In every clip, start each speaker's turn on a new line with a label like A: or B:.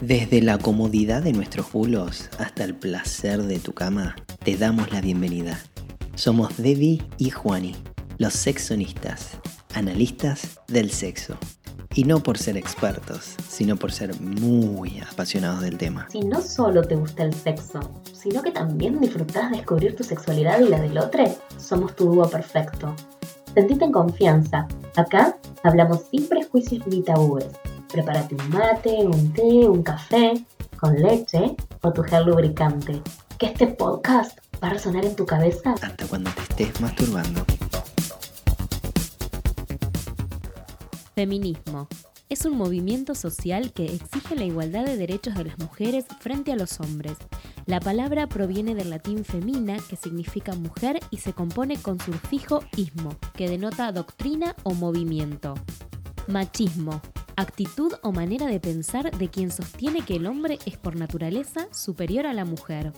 A: Desde la comodidad de nuestros bulos hasta el placer de tu cama, te damos la bienvenida. Somos Debbie y Juani, los sexonistas, analistas del sexo. Y no por ser expertos, sino por ser muy apasionados del tema.
B: Si no solo te gusta el sexo, sino que también disfrutás descubrir tu sexualidad y la del otro, somos tu dúo perfecto. Sentite en confianza. Acá hablamos sin prejuicios ni tabúes Prepárate un mate, un té, un café con leche o tu gel lubricante. Que este podcast va a resonar en tu cabeza
A: hasta cuando te estés masturbando.
C: Feminismo. Es un movimiento social que exige la igualdad de derechos de las mujeres frente a los hombres. La palabra proviene del latín femina, que significa mujer, y se compone con sufijo ismo, que denota doctrina o movimiento. Machismo actitud o manera de pensar de quien sostiene que el hombre es por naturaleza superior a la mujer.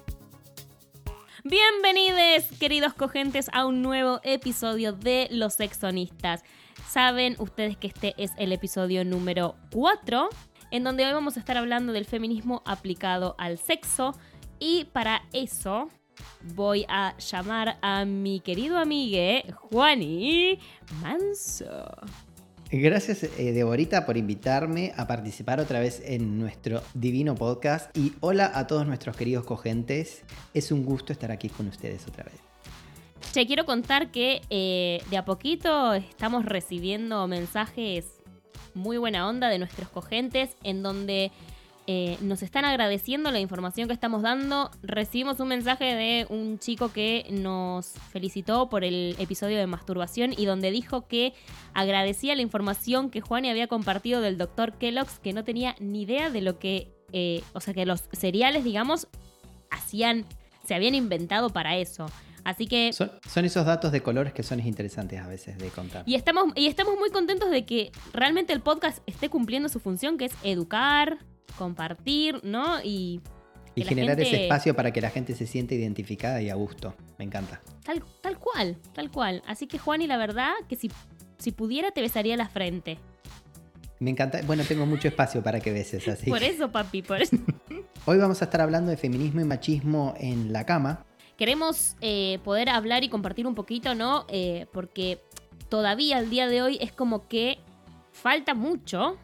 C: Bienvenidos, queridos cogentes, a un nuevo episodio de Los Sexonistas. Saben ustedes que este es el episodio número 4, en donde hoy vamos a estar hablando del feminismo aplicado al sexo. Y para eso voy a llamar a mi querido amigue Juani Manso.
A: Gracias, eh, Deborita, por invitarme a participar otra vez en nuestro divino podcast. Y hola a todos nuestros queridos cogentes. Es un gusto estar aquí con ustedes otra vez.
C: Te quiero contar que eh, de a poquito estamos recibiendo mensajes muy buena onda de nuestros cogentes en donde eh, nos están agradeciendo la información que estamos dando. Recibimos un mensaje de un chico que nos felicitó por el episodio de masturbación y donde dijo que agradecía la información que Juan había compartido del doctor Kellogg's, que no tenía ni idea de lo que, eh, o sea, que los cereales, digamos, hacían, se habían inventado para eso. Así que.
A: Son, son, esos datos de colores que son interesantes a veces de contar.
C: Y estamos, y estamos muy contentos de que realmente el podcast esté cumpliendo su función, que es educar, compartir, ¿no?
A: Y, y generar ese espacio para que la gente se sienta identificada y a gusto. Me encanta.
C: Tal, tal cual, tal cual. Así que Juan, y la verdad que si, si pudiera te besaría la frente.
A: Me encanta. Bueno, tengo mucho espacio para que beses así.
C: por eso, papi, por eso.
A: Hoy vamos a estar hablando de feminismo y machismo en la cama.
C: Queremos eh, poder hablar y compartir un poquito, ¿no? Eh, porque todavía al día de hoy es como que falta mucho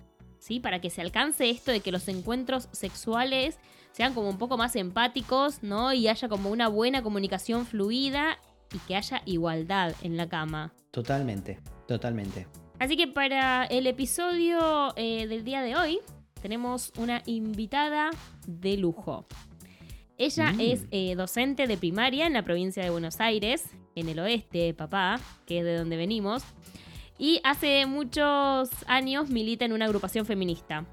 C: para que se alcance esto de que los encuentros sexuales sean como un poco más empáticos, ¿no? Y haya como una buena comunicación fluida y que haya igualdad en la cama.
A: Totalmente, totalmente.
C: Así que para el episodio eh, del día de hoy tenemos una invitada de lujo. Ella mm. es eh, docente de primaria en la provincia de Buenos Aires, en el oeste, papá, que es de donde venimos y hace muchos años milita en una agrupación feminista.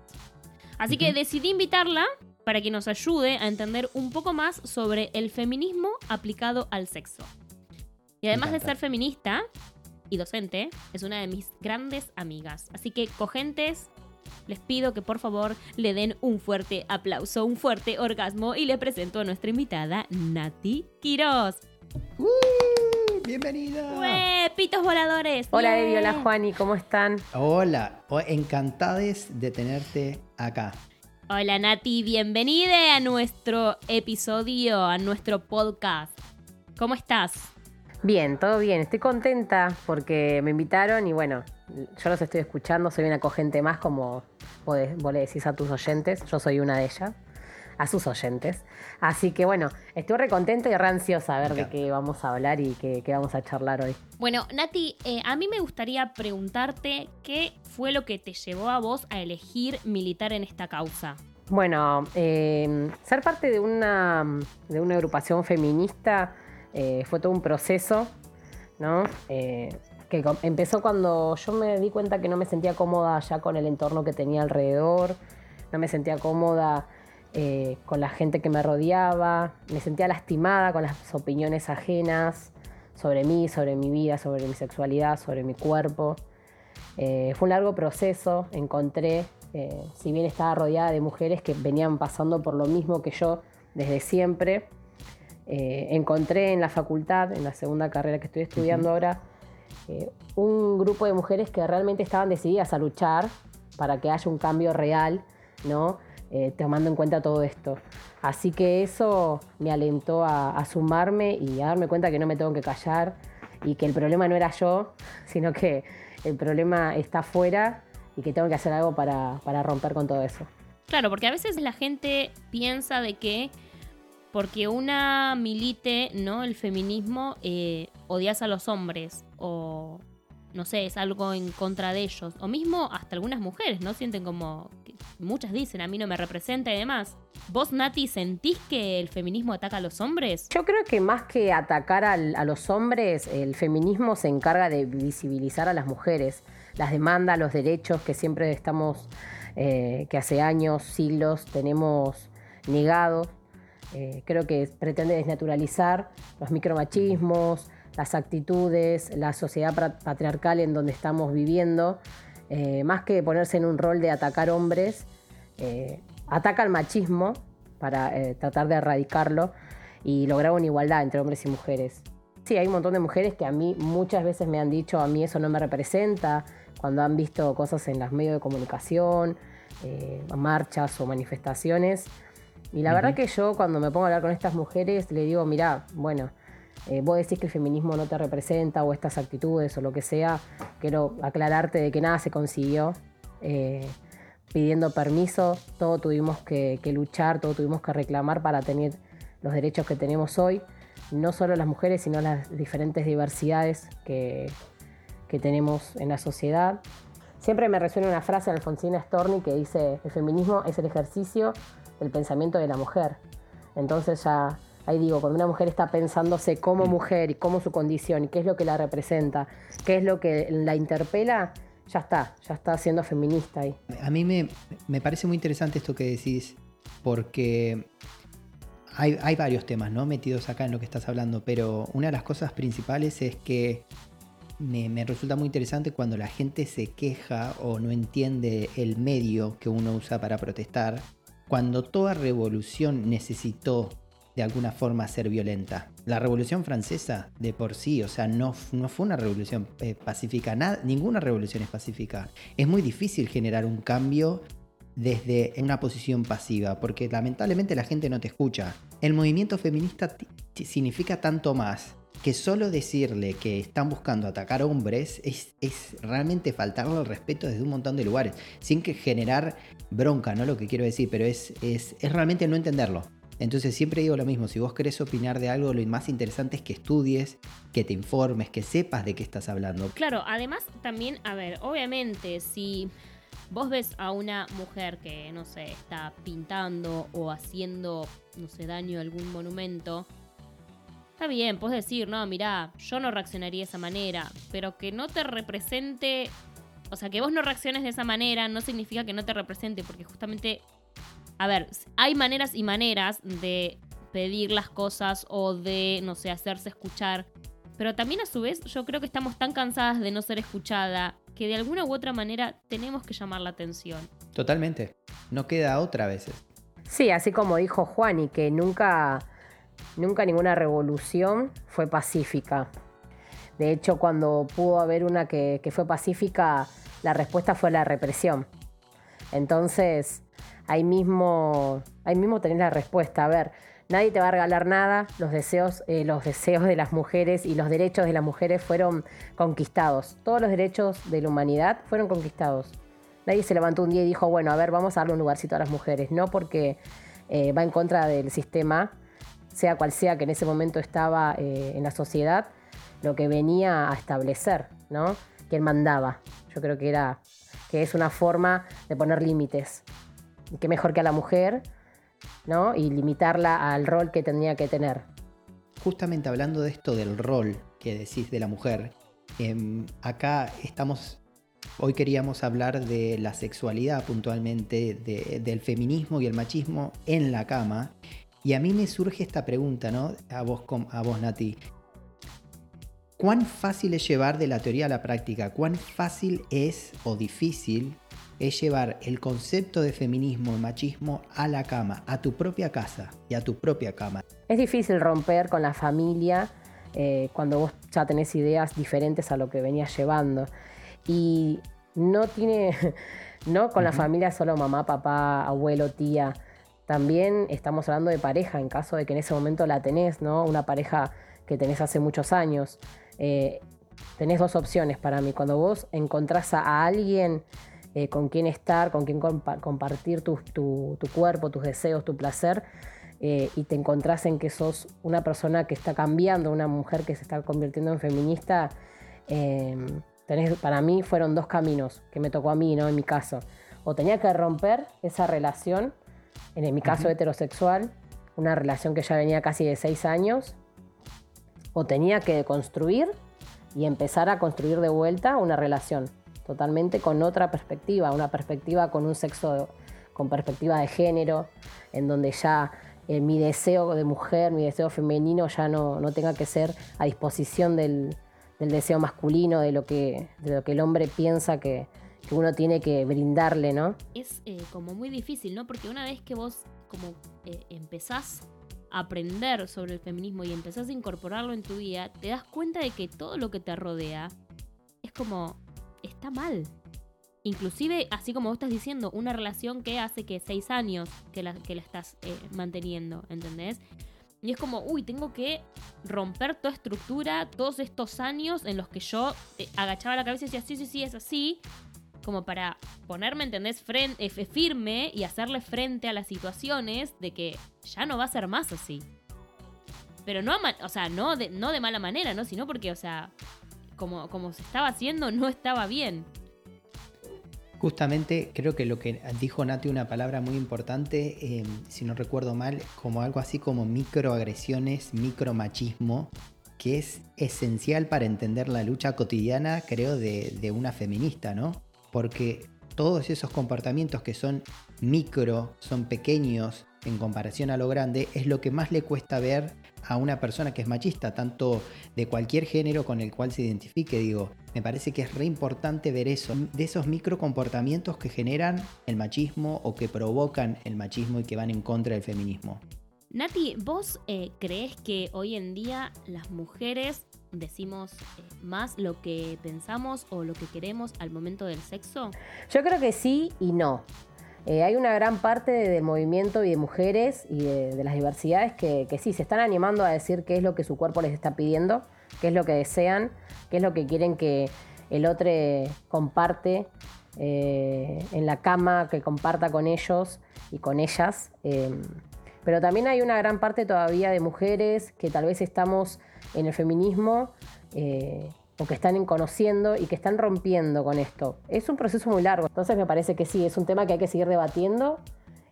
C: Así que decidí invitarla para que nos ayude a entender un poco más sobre el feminismo aplicado al sexo. Y además de ser feminista y docente, es una de mis grandes amigas. Así que, cogentes, les pido que por favor le den un fuerte aplauso, un fuerte orgasmo y le presento a nuestra invitada, Nati Quiroz.
A: ¡Uh! Bienvenida.
C: ¡Ué, pitos voladores!
B: Hola, Evi, hola, Juani, ¿cómo están?
A: Hola, encantades de tenerte acá.
C: Hola, Nati, bienvenida a nuestro episodio, a nuestro podcast. ¿Cómo estás?
B: Bien, todo bien. Estoy contenta porque me invitaron y bueno, yo los estoy escuchando. Soy una cogente más, como vos, le decís a tus oyentes. Yo soy una de ellas a sus oyentes. Así que bueno, estoy re contenta y re ansiosa a ver de qué vamos a hablar y qué, vamos a charlar hoy.
C: Bueno, Nati, eh, a mí me gustaría preguntarte qué fue lo que te llevó a vos a elegir militar en esta causa.
B: Bueno, eh, ser parte de una, de una agrupación feminista eh, fue todo un proceso, ¿no? que empezó cuando yo me di cuenta que no me sentía cómoda ya con el entorno que tenía alrededor, no me sentía cómoda eh, con la gente que me rodeaba, me sentía lastimada con las opiniones ajenas sobre mí, sobre mi vida, sobre mi sexualidad, sobre mi cuerpo. Eh, fue un largo proceso, encontré, eh, si bien estaba rodeada de mujeres que venían pasando por lo mismo que yo desde siempre, encontré en la facultad, en la segunda carrera que estoy estudiando ahora, un grupo de mujeres que realmente estaban decididas a luchar para que haya un cambio real, ¿no? Eh, tomando en cuenta todo esto. Así que eso me alentó a, sumarme y a darme cuenta que no me tengo que callar y que el problema no era yo, sino que el problema está afuera y que tengo que hacer algo para, para romper con todo eso.
C: Claro, porque a veces la gente piensa de que porque una milite, ¿no? El feminismo, eh, odias a los hombres o no sé, es algo en contra de ellos. O mismo hasta algunas mujeres, ¿no? Sienten como, muchas dicen, a mí no me representa y demás. ¿Vos, Nati, sentís que el feminismo ataca a los hombres?
B: Yo creo que más que atacar a los hombres, el feminismo se encarga de visibilizar a las mujeres, las demandas, los derechos que siempre estamos, eh, que hace años, siglos tenemos negados eh, creo que pretende desnaturalizar los micromachismos, las actitudes, la sociedad patriarcal en donde estamos viviendo, eh, más que ponerse en un rol de atacar hombres, eh, ataca al machismo para tratar de erradicarlo y lograr una igualdad entre hombres y mujeres. Sí, hay un montón de mujeres que a mí muchas veces me han dicho, a mí eso no me representa, cuando han visto cosas en los medios de comunicación, marchas o manifestaciones, y la verdad que yo cuando me pongo a hablar con estas mujeres le digo, mira, bueno, eh, vos decís que el feminismo no te representa o estas actitudes o lo que sea, quiero aclararte de que nada se consiguió. Eh, pidiendo permiso, todo tuvimos que, luchar, todo tuvimos que reclamar para tener los derechos que tenemos hoy, no solo las mujeres, sino las diferentes diversidades que, que tenemos en la sociedad. Siempre me resuena una frase de Alfonsina Storni que dice, el feminismo es el ejercicio el pensamiento de la mujer. Entonces ya, ahí digo, cuando una mujer está pensándose como mujer y cómo su condición y qué es lo que la representa, qué es lo que la interpela, ya está, ya está siendo feminista ahí.
A: A mí me, me parece muy interesante esto que decís, porque hay, hay, varios temas ¿no? metidos acá en lo que estás hablando, pero una de las cosas principales es que me, me, resulta muy interesante cuando la gente se queja o no entiende el medio que uno usa para protestar cuando toda revolución necesitó de alguna forma ser violenta. La revolución francesa de por sí, o sea, no, no fue una revolución eh, pacífica, ninguna revolución es pacífica. Es muy difícil generar un cambio desde una posición pasiva, porque lamentablemente la gente no te escucha. El movimiento feminista significa tanto más que solo decirle que están buscando atacar hombres es, es realmente faltarle el respeto desde un montón de lugares, sin que generar bronca, ¿no? Lo que quiero decir, pero es, es, es realmente no entenderlo. Entonces siempre digo lo mismo, si vos querés opinar de algo, lo más interesante es que estudies, que te informes, que sepas de qué estás hablando.
C: Claro, además también, a ver, obviamente si vos ves a una mujer que, no sé, está pintando o haciendo, no sé, daño a algún monumento, Está bien, puedes decir, no, mirá, yo no reaccionaría de esa manera, pero que no te represente, o sea, que vos no reacciones de esa manera no significa que no te represente, porque justamente, a ver, hay maneras y maneras de pedir las cosas o de, no sé, hacerse escuchar, pero también a su vez yo creo que estamos tan cansadas de no ser escuchada que de alguna u otra manera tenemos que llamar la atención.
A: Totalmente, no queda otra veces.
B: Sí, así como dijo Juan y que nunca Nunca ninguna revolución fue pacífica. De hecho, cuando pudo haber una que, fue pacífica, la respuesta fue la represión. Entonces, ahí mismo, ahí mismo tenés la respuesta. A ver, nadie te va a regalar nada. Los deseos, eh, los deseos de las mujeres y los derechos de las mujeres fueron conquistados. Todos los derechos de la humanidad fueron conquistados. Nadie se levantó un día y dijo, bueno, a ver, vamos a darle un lugarcito a las mujeres. No porque eh, va en contra del sistema, sea cual sea que en ese momento estaba eh, en la sociedad, lo que venía a establecer, ¿no? Quién mandaba. Yo creo que era que es una forma de poner límites. Qué mejor que a la mujer, ¿no? Y limitarla al rol que tenía que tener.
A: Justamente hablando de esto del rol que decís de la mujer, em, acá estamos Hoy queríamos hablar de la sexualidad puntualmente, del feminismo y el machismo en la cama. Y a mí me surge esta pregunta, ¿no? A vos, a vos Nati. ¿Cuán fácil es llevar de la teoría a la práctica? ¿Cuán fácil es o difícil es llevar el concepto de feminismo y machismo a la cama, a tu propia casa y a tu propia cama?
B: Es difícil romper con la familia eh, cuando vos ya tenés ideas diferentes a lo que venías llevando. Y no tiene, no con la familia solo mamá, papá, abuelo, tía. También estamos hablando de pareja, en caso de que en ese momento la tenés, ¿no? Una pareja que tenés hace muchos años. Eh, tenés dos opciones para mí. Cuando vos encontrás a alguien eh, con quien estar, con quien compartir tu, cuerpo, tus deseos, tu placer, eh, y te encontrás en que sos una persona que está cambiando, una mujer que se está convirtiendo en feminista, em, para mí fueron dos caminos que me tocó a mí, ¿no? En mi caso. O tenía que romper esa relación, en mi caso heterosexual, una relación que ya venía casi de seis años, o tenía que construir y empezar a construir de vuelta una relación totalmente con otra perspectiva, una perspectiva con un sexo, con perspectiva de género, en donde ya eh, mi deseo de mujer, mi deseo femenino ya no, no tenga que ser a disposición del, deseo masculino, de lo, que, de lo que el hombre piensa que, uno tiene que brindarle, ¿no?
C: Es eh, como muy difícil, ¿no? Porque una vez que vos como eh, empezás a aprender sobre el feminismo y empezás a incorporarlo en tu vida, te das cuenta de que todo lo que te rodea es como mal. Inclusive, así como vos estás diciendo, una relación que hace que seis años que la, que estás eh, manteniendo, ¿entendés? Y es como, uy, tengo que romper toda estructura, todos estos años en los que yo eh, agachaba la cabeza y decía, sí, sí, sí, es así, como para ponerme, ¿entendés?, frente, eh, firme y hacerle frente a las situaciones de que ya no va a ser más así. Pero no, o sea, no de, no de mala manera, ¿no? Sino porque, o sea, como, como se estaba haciendo no estaba bien.
A: Justamente creo que lo que dijo Nati, una palabra muy importante, em, si no recuerdo mal, como algo así como microagresiones, micromachismo, que es esencial para entender la lucha cotidiana, creo, de, de una feminista, ¿no? Porque todos esos comportamientos que son micro, son pequeños en comparación a lo grande, es lo que más le cuesta ver a una persona que es machista, tanto de cualquier género con el cual se identifique. Digo, me parece que es re importante ver eso, de esos micro comportamientos que generan el machismo o que provocan el machismo y que van en contra del feminismo.
C: Nati, ¿vos eh, crees que hoy en día las mujeres decimos eh, más lo que pensamos o lo que queremos al momento del sexo?
B: Yo creo que sí y no. Eh, hay una gran parte del movimiento y de mujeres y de, las diversidades que, sí, se están animando a decir qué es lo que su cuerpo les está pidiendo, qué es lo que desean, qué es lo que quieren que el otro comparte eh, en la cama, que comparta con ellos y con ellas. Eh, pero también hay una gran parte todavía de mujeres que tal vez estamos en el feminismo o que están conociendo y que están rompiendo con esto. Es un proceso muy largo, entonces me parece que sí, es un tema que hay que seguir debatiendo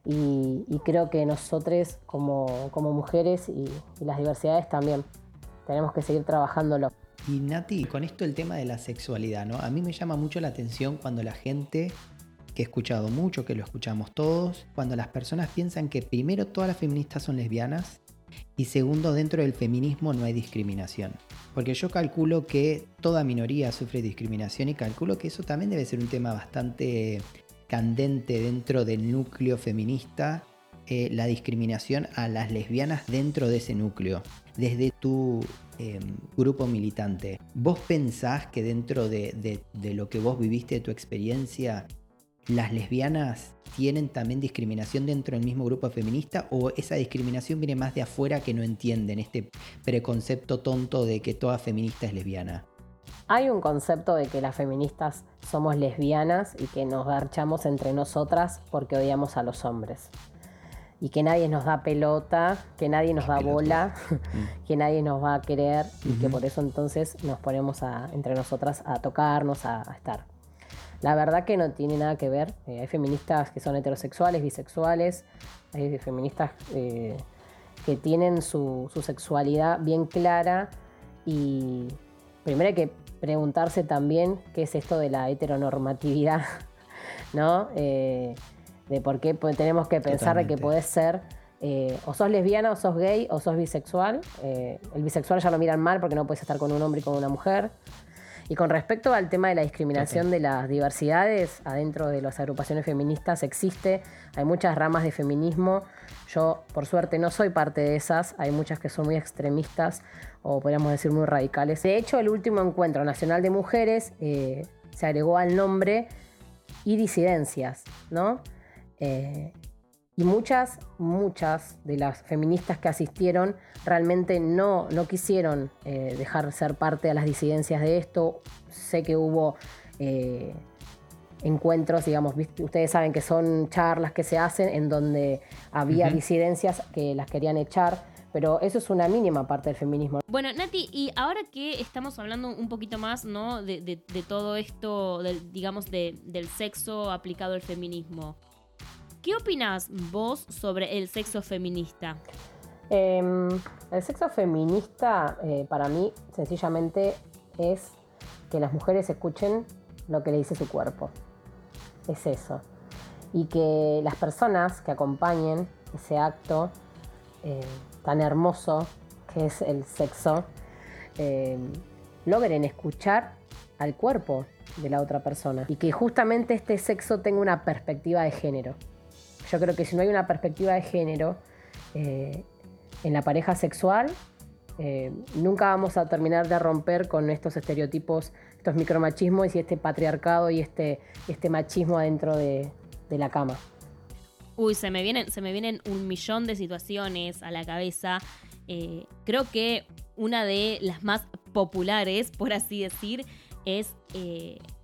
B: y, creo que nosotros como, mujeres y, las diversidades también tenemos que seguir trabajándolo.
A: Y Nati, con esto el tema de la sexualidad, ¿no? A mí me llama mucho la atención cuando la gente, que he escuchado mucho, que lo escuchamos todos, cuando las personas piensan que primero todas las feministas son lesbianas y segundo, dentro del feminismo no hay discriminación. Porque yo calculo que toda minoría sufre discriminación y calculo que eso también debe ser un tema bastante candente dentro del núcleo feminista, eh, la discriminación a las lesbianas dentro de ese núcleo, desde tu em, grupo militante. ¿Vos pensás que dentro de, de lo que vos viviste, de tu experiencia, las lesbianas tienen también discriminación dentro del mismo grupo feminista o esa discriminación viene más de afuera que no entienden este preconcepto tonto de que toda feminista es lesbiana?
B: Hay un concepto de que las feministas somos lesbianas y que nos garchamos entre nosotras porque odiamos a los hombres. Y que nadie nos da pelota, que nadie nos da bola, mm. que nadie nos va a querer y que por eso entonces nos ponemos entre nosotras a tocarnos, a estar. La verdad que no tiene nada que ver. Eh, hay feministas que son heterosexuales, bisexuales, hay feministas eh, que tienen su, sexualidad bien clara y primero hay que preguntarse también qué es esto de la heteronormatividad, ¿no? Eh, de por qué tenemos que pensar de que puedes ser o sos lesbiana o sos gay o sos bisexual. el bisexual ya lo miran mal porque no puedes estar con un hombre y con una mujer. Y con respecto al tema de la discriminación de las diversidades, adentro de las agrupaciones feministas existe, hay muchas ramas de feminismo. Yo, por suerte, no soy parte de esas, hay muchas que son muy extremistas o podríamos decir muy radicales. De hecho, el último encuentro nacional de mujeres eh, se agregó al nombre y disidencias, ¿no? Eh, y muchas, muchas de las feministas que asistieron realmente no, no quisieron eh, dejar ser parte de las disidencias de esto. Sé que hubo eh, encuentros, digamos, ustedes saben que son charlas que se hacen en donde había disidencias que las querían echar, pero eso es una mínima parte del feminismo.
C: Bueno, Nati, y ahora que estamos hablando un poquito más, ¿no? De, todo esto, digamos, del sexo aplicado al feminismo. ¿Qué opinas vos sobre el sexo feminista?
B: Em, el sexo feminista eh, para mí sencillamente es que las mujeres escuchen lo que le dice su cuerpo. Es eso. Y que las personas que acompañen ese acto eh, tan hermoso que es el sexo, em, logren escuchar al cuerpo de la otra persona y que justamente este sexo tenga una perspectiva de género. Yo creo que si no hay una perspectiva de género eh, en la pareja sexual, eh, nunca vamos a terminar de romper con estos estereotipos, estos micromachismos y este patriarcado y este, este machismo adentro de, la cama.
C: Uy, se me, vienen, se me vienen un millón de situaciones a la cabeza. Eh, creo que una de las más populares, por así decir, es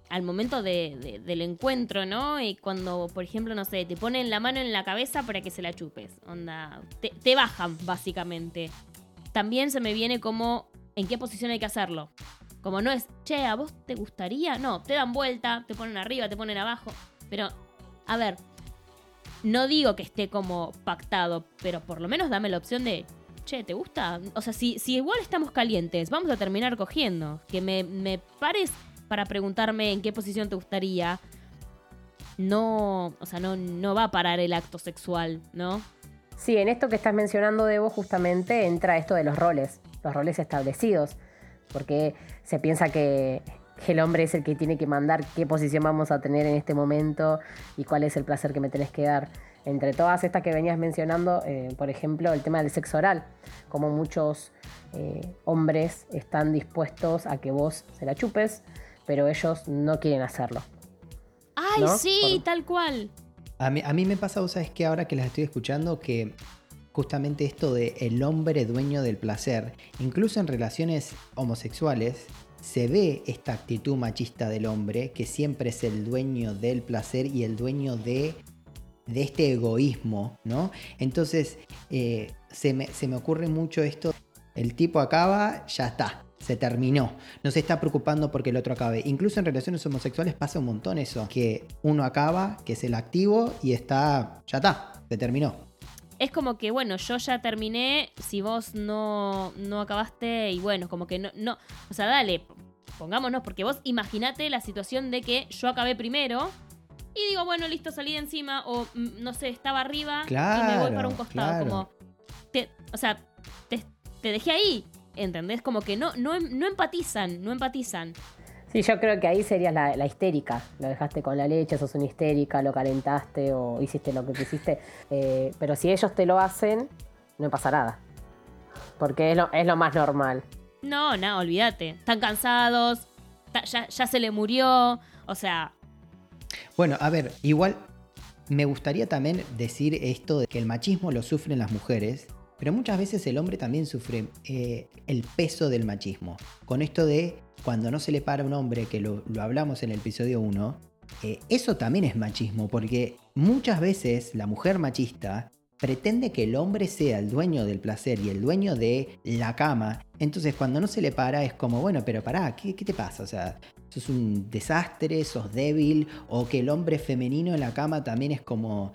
C: al momento del encuentro, ¿no? Y cuando, por ejemplo, no sé, te ponen la mano en la cabeza para que se la chupes. Onda, te, bajan, básicamente. También se me viene como en qué posición hay que hacerlo. Como no es, che, ¿a vos te gustaría? No, te dan vuelta, te ponen arriba, te ponen abajo. Pero, a ver, no digo que esté como pactado, pero por lo menos dame la opción de, che, ¿te gusta? O sea, si, si igual estamos calientes, vamos a terminar cogiendo. Que me, me para preguntarme en qué posición te gustaría, no, o sea, no, no va a parar el acto sexual, ¿no?
B: Sí, en esto que estás mencionando, Debo, justamente entra esto de los roles, los roles establecidos, porque se piensa que el hombre es el que tiene que mandar qué posición vamos a tener en este momento y cuál es el placer que me tenés que dar. Entre todas estas que venías mencionando, eh, por ejemplo, el tema del sexo oral, como muchos eh, hombres están dispuestos a que vos se la chupes, pero ellos no quieren hacerlo.
C: ¡Ay, sí! Tal cual.
A: A mí, a mí me pasa, vos sabes que ahora que las estoy escuchando, que justamente esto de el hombre dueño del placer, incluso en relaciones homosexuales, se ve esta actitud machista del hombre, que siempre es el dueño del placer y el dueño de, de este egoísmo, ¿no? Entonces, eh, se, me, se me ocurre mucho esto, el tipo acaba, ya está, se terminó. No se está preocupando porque el otro acabe. Incluso en relaciones homosexuales pasa un montón eso, que uno acaba, que es el activo y está, ya está, se terminó.
C: Es como que, bueno, yo ya terminé, si vos no, no acabaste y bueno, como que no, no, o sea, dale, pongámonos, porque vos imaginate la situación de que yo acabé primero y digo, bueno, listo, salí de encima o mm, no sé, estaba arriba y me voy para un costado, como, o sea, te, te dejé ahí, ¿entendés? Como que no, no, no empatizan, no empatizan.
B: Sí, yo creo que ahí sería la, histérica. Lo dejaste con la leche, sos una histérica, lo calentaste o hiciste lo que quisiste. Eh, pero si ellos te lo hacen, no pasa nada. Porque es lo, es lo más normal.
C: No, no, olvídate. Están cansados, ya, ya se le murió, o sea...
A: Bueno, a ver, igual me gustaría también decir esto de que el machismo lo sufren las mujeres pero muchas veces el hombre también sufre eh, el peso del machismo. Con esto de cuando no se le para a un hombre, que lo, hablamos en el episodio 1, eh, eso también es machismo, porque muchas veces la mujer machista pretende que el hombre sea el dueño del placer y el dueño de la cama. Entonces cuando no se le para es como, bueno, pero pará, ¿qué, qué te pasa? O sea, sos un desastre, sos débil, o que el hombre femenino en la cama también es como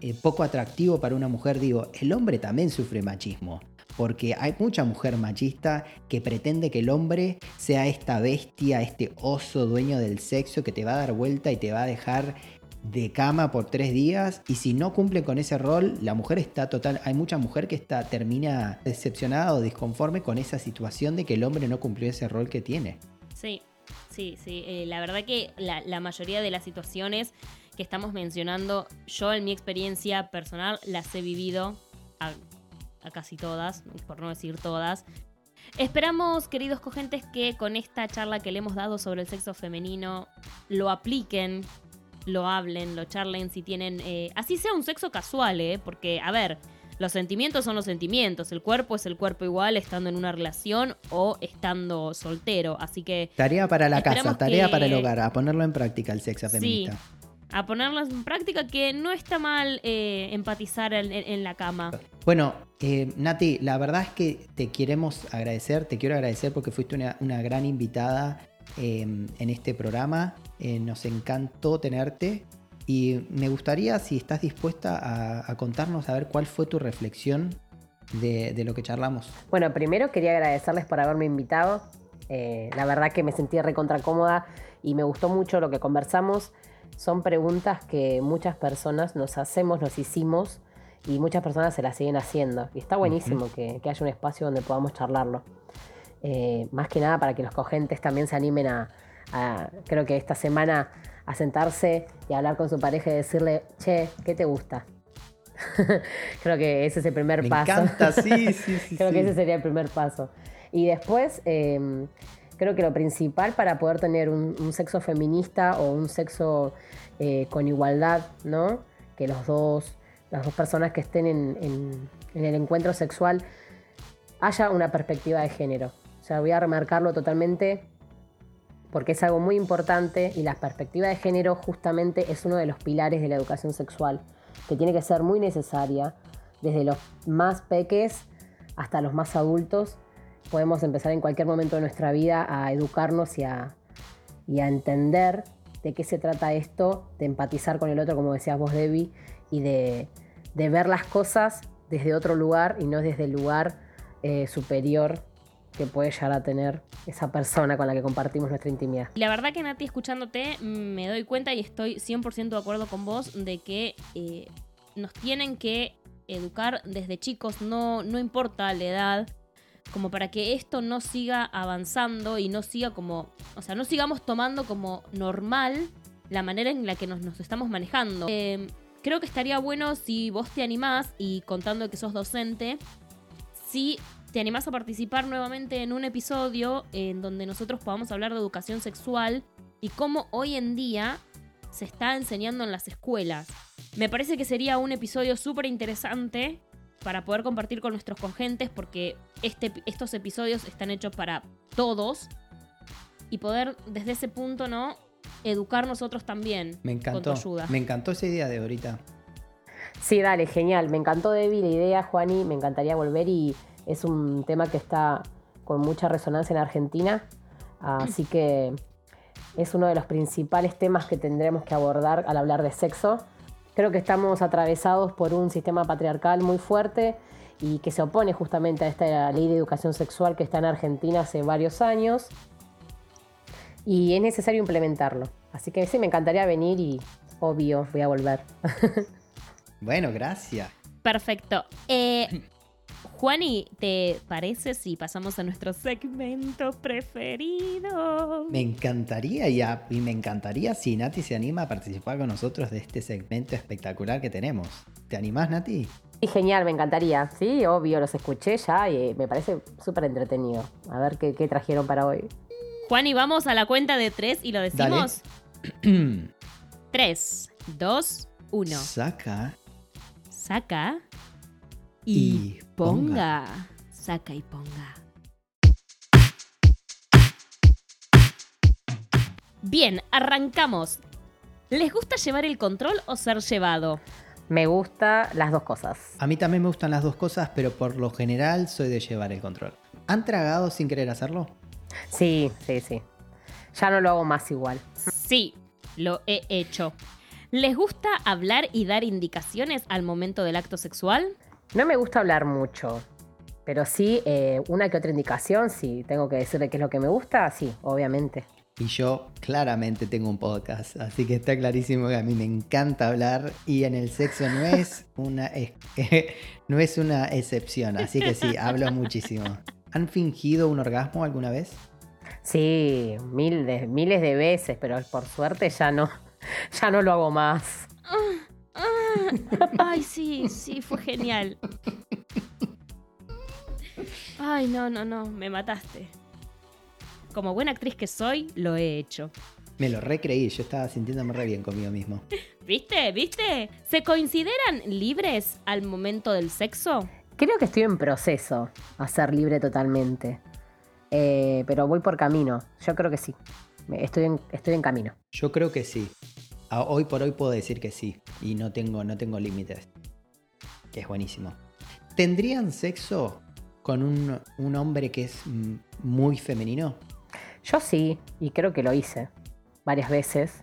A: eh, poco atractivo para una mujer, digo, el hombre también sufre machismo. Porque hay mucha mujer machista que pretende que el hombre sea esta bestia, este oso dueño del sexo que te va a dar vuelta y te va a dejar de cama por tres días y si no cumple con ese rol, la mujer está total, hay mucha mujer que está, termina decepcionada o disconforme con esa situación de que el hombre no cumplió ese rol que tiene.
C: Sí, sí, sí. Eh, la verdad que la, mayoría de las situaciones que estamos mencionando, yo en mi experiencia personal las he vivido a, casi todas, por no decir todas. Esperamos, queridos cogentes, que con esta charla que le hemos dado sobre el sexo femenino lo apliquen lo hablen, lo charlen, si tienen, eh, así sea un sexo casual, ¿eh? Porque, a ver, los sentimientos son los sentimientos, el cuerpo es el cuerpo igual estando en una relación o estando soltero, así que...
A: Tarea para la casa, tarea
C: que-
A: para el hogar, a ponerlo en práctica el sexo
C: Sí. A ponerlas en práctica que no está mal eh, empatizar en, en- en la cama.
A: Bueno, eh, Nati, la verdad es que te queremos agradecer, te quiero agradecer porque fuiste una, una gran invitada eh, en este programa. Eh, nos encantó tenerte y me gustaría, si estás dispuesta a, a contarnos, a ver cuál fue tu reflexión de, de lo que charlamos.
B: Bueno, primero quería agradecerles por haberme invitado. Eh, la verdad que me sentí recontra cómoda y me gustó mucho lo que conversamos. Son preguntas que muchas personas nos hacemos, nos hicimos y muchas personas se las siguen haciendo. Y está buenísimo que, que haya un espacio donde podamos charlarlo. Eh, más que nada para que los cogentes también se animen a, a- creo que esta semana, a sentarse y hablar con su pareja y decirle, che, ¿qué te gusta? creo que ese es el primer
A: Me
B: paso.
A: encanta, sí, sí, sí.
B: Creo
A: sí.
B: que ese sería el primer paso. Y después, eh, creo que lo principal para poder tener un, sexo feminista o un sexo eh, con igualdad, ¿no? Que los dos, las dos personas que estén en, en- en el encuentro sexual haya una perspectiva de género. O sea, voy a remarcarlo totalmente porque es algo muy importante y la perspectiva de género justamente es uno de los pilares de la educación sexual, que tiene que ser muy necesaria desde los más peques hasta los más adultos. Podemos empezar en cualquier momento de nuestra vida a educarnos y a, y a entender de qué se trata esto, de empatizar con el otro, como decías vos, Debbie, y de, de ver las cosas desde otro lugar y no desde el lugar eh, superior que puede llegar a tener esa persona con la que compartimos nuestra intimidad.
C: La verdad que Nati, escuchándote, me doy cuenta y estoy 100% de acuerdo con vos de que eh, nos tienen que educar desde chicos, no, no importa la edad, como para que esto no siga avanzando y no siga como, o sea, no sigamos tomando como normal la manera en la que nos, nos estamos manejando. Eh, creo que estaría bueno si vos te animás y contando que sos docente, si te animás a participar nuevamente en un episodio en donde nosotros podamos hablar de educación sexual y cómo hoy en día se está enseñando en las escuelas. Me parece que sería un episodio súper interesante para poder compartir con nuestros congentes porque este, estos episodios están hechos para todos y poder desde ese punto, ¿no? Educar nosotros también.
A: Me
C: Con tu
A: encantó.
C: ayuda.
A: Me encantó esa idea de ahorita.
B: Sí, dale, genial. Me encantó Debbie la idea, Juani. Me encantaría volver y es un tema que está con mucha resonancia en Argentina. Así que es uno de los principales temas que tendremos que abordar al hablar de sexo. Creo que estamos atravesados por un sistema patriarcal muy fuerte y que se opone justamente a esta ley de educación sexual que está en Argentina hace varios años. Y es necesario implementarlo. Así que sí, me encantaría venir y obvio, voy a volver.
A: Bueno, gracias.
C: Perfecto. Eh, Juani, ¿te parece si pasamos a nuestro segmento preferido?
A: Me encantaría y, a- y me encantaría si Nati se anima a participar con nosotros de este segmento espectacular que tenemos. ¿Te animás, Nati?
B: Sí, genial, me encantaría. Sí, obvio, los escuché ya y me parece súper entretenido. A ver qué, qué trajeron para hoy.
C: Juani, vamos a la cuenta de tres y lo decimos. Tres, dos, uno.
A: Saca
C: Saca
A: y
C: ponga. Saca y ponga. Bien, arrancamos. ¿Les gusta llevar el control o ser llevado?
B: Me gusta las dos cosas.
A: A mí también me gustan las dos cosas, pero por lo general soy de llevar el control. ¿Han tragado sin querer hacerlo?
B: Sí, sí, sí. Ya no lo hago más igual.
C: Sí, lo he hecho. ¿Les gusta hablar y dar indicaciones al momento del acto sexual?
B: No me gusta hablar mucho, pero sí eh, una que otra indicación, si tengo que decirle qué es lo que me gusta, sí, obviamente.
A: Y yo claramente tengo un podcast, así que está clarísimo que a mí me encanta hablar y en el sexo no es una, es- no es una excepción, así que sí, hablo muchísimo. ¿Han fingido un orgasmo alguna vez?
B: Sí, mil de- miles de veces, pero por suerte ya no, ya no lo hago más.
C: Ay, sí, sí, fue genial. Ay, no, no, no, me mataste. Como buena actriz que soy, lo he hecho.
A: Me lo recreí, yo estaba sintiéndome re bien conmigo mismo.
C: ¿Viste? ¿Viste? ¿Se consideran libres al momento del sexo?
B: Creo que estoy en proceso a ser libre totalmente. Eh, pero voy por camino. Yo creo que sí. Estoy en, estoy en camino.
A: Yo creo que sí. A- hoy por hoy puedo decir que sí. Y no tengo, no tengo límites. Que es buenísimo. ¿Tendrían sexo con un, un hombre que es muy femenino?
B: Yo sí, y creo que lo hice varias veces.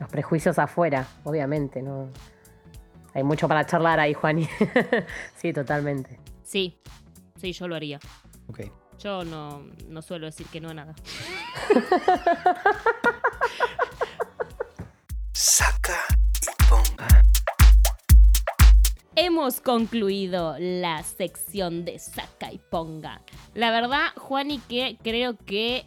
B: Los prejuicios afuera, obviamente, ¿no? Hay mucho para charlar ahí, Juani. sí, totalmente.
C: Sí. Sí, yo lo haría.
A: Ok.
C: Yo no, no suelo decir que no a nada. Hemos concluido la sección de saca y ponga. La verdad, Juani, que creo que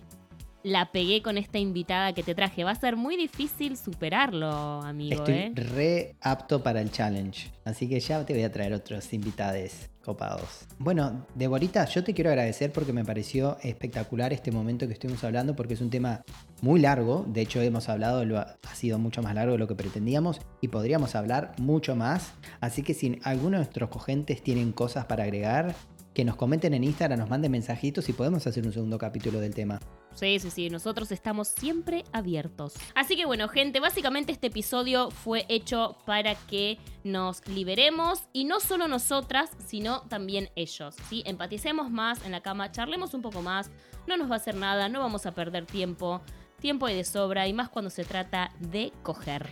C: la pegué con esta invitada que te traje. Va a ser muy difícil superarlo, amigo,
A: Estoy
C: ¿eh?
A: re apto para el challenge. Así que ya te voy a traer otros invitados copados. Bueno, Deborita, yo te quiero agradecer porque me pareció espectacular este momento que estuvimos hablando porque es un tema muy largo. De hecho, hemos hablado, lo ha, ha sido mucho más largo de lo que pretendíamos y podríamos hablar mucho más. Así que si alguno de nuestros cogentes tienen cosas para agregar, que nos comenten en Instagram, nos manden mensajitos y podemos hacer un segundo capítulo del tema.
C: Sí, sí, sí, nosotros estamos siempre abiertos. Así que bueno, gente, básicamente este episodio fue hecho para que nos liberemos y no solo nosotras, sino también ellos, ¿sí? Empaticemos más en la cama, charlemos un poco más, no nos va a hacer nada, no vamos a perder tiempo, tiempo hay de sobra y más cuando se trata de coger.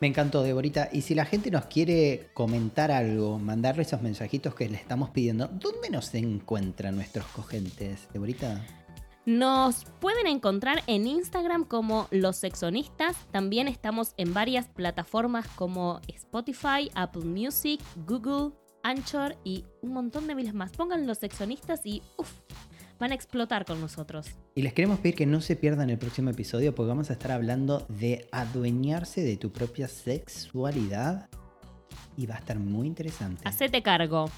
A: Me encantó, Deborita. Y si la gente nos quiere comentar algo, mandarle esos mensajitos que le estamos pidiendo, ¿dónde nos encuentran nuestros cogentes, Deborita?
C: Nos pueden encontrar en Instagram como Los Sexonistas. También estamos en varias plataformas como Spotify, Apple Music, Google, Anchor y un montón de miles más. Pongan Los Sexonistas y uff, van a explotar con nosotros.
A: Y les queremos pedir que no se pierdan el próximo episodio porque vamos a estar hablando de adueñarse de tu propia sexualidad. Y va a estar muy interesante.
C: Hacete cargo.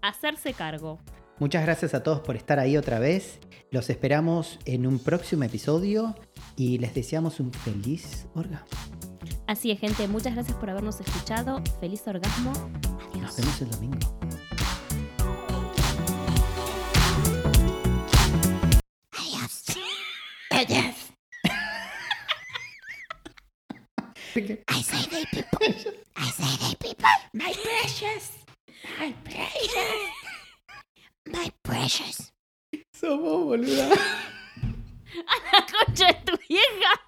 C: Hacerse cargo.
A: Muchas gracias a todos por estar ahí otra vez. Los esperamos en un próximo episodio y les deseamos un feliz orgasmo.
C: Así es, gente. Muchas gracias por habernos escuchado. Feliz orgasmo. Adiós.
A: Nos vemos el domingo.
D: I say they people. I say they people. My precious. My precious.
A: Somos boluda.
C: La concha de tu vieja.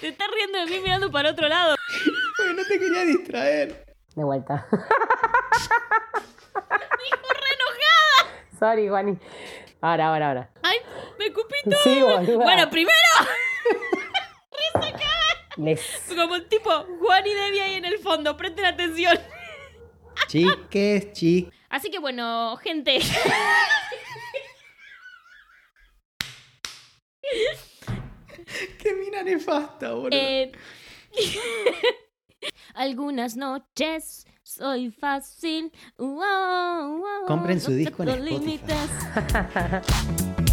C: Te estás riendo de mí mirando para otro lado.
A: Porque no te quería distraer.
B: De vuelta.
C: Dijo re enojada.
B: Sorry, Juani. Ahora, ahora, ahora.
C: Ay, me escupí todo.
B: Sí, boluda.
C: Bueno, primero,
B: Les...
C: como el tipo Juan y Debbie ahí en el fondo, presten atención.
A: Chiques, chiques.
C: Así que bueno, gente.
A: Qué mina nefasta, boludo.
C: eh, algunas noches soy fácil. Wow, wow,
A: Compren su
C: no
A: disco en Spotify.